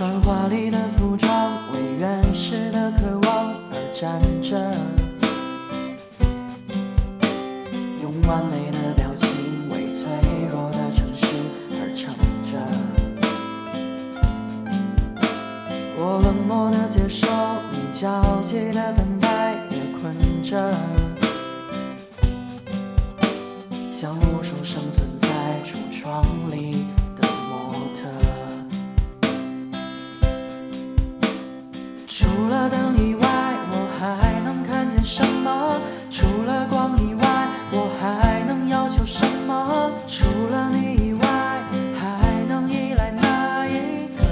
穿华丽的服装，为原始的渴望而站着，用完美的表情为脆弱的城市而撑着。我冷漠的接受，你焦急的等待，也困着，什么？除了光以外，我还能要求什么？除了你以外，还能依赖哪一个？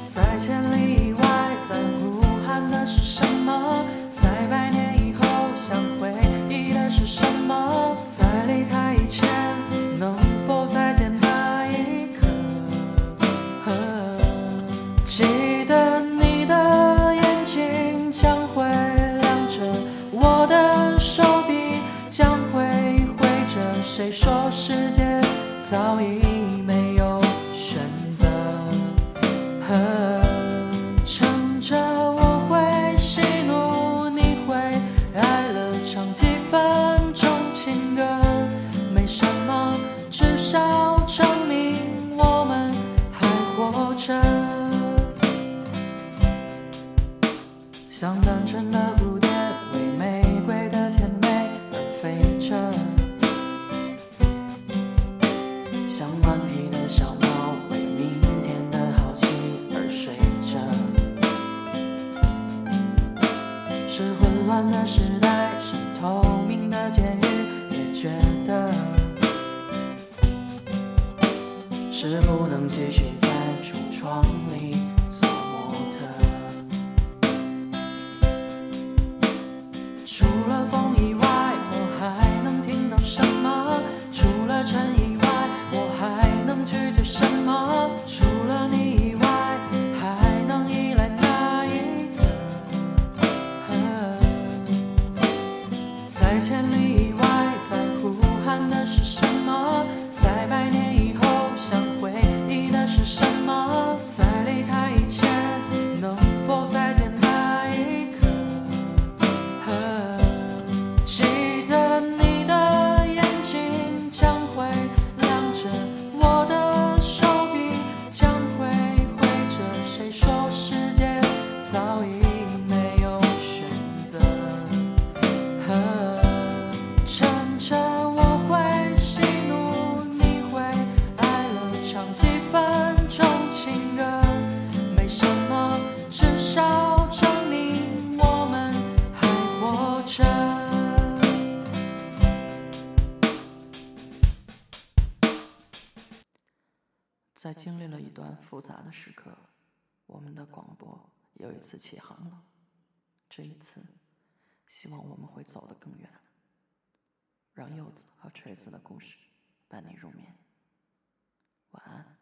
在千里谁说世界早已没有选择？撑着我会喜怒，你会爱了，唱几分混乱的时代，是透明的监狱，也觉得是不能继续在橱窗里。千里以外，在呼喊的是什么？在百年以后，想回忆的是什么？在离开以前，能否再见那一刻？记得你的眼睛将会亮着，我的手臂将会挥着。谁说世界早已没在经历了一段复杂的时刻，我们的广播又一次起航了。这一次，希望我们会走得更远，让柚子和锤子的故事伴你入眠。晚安。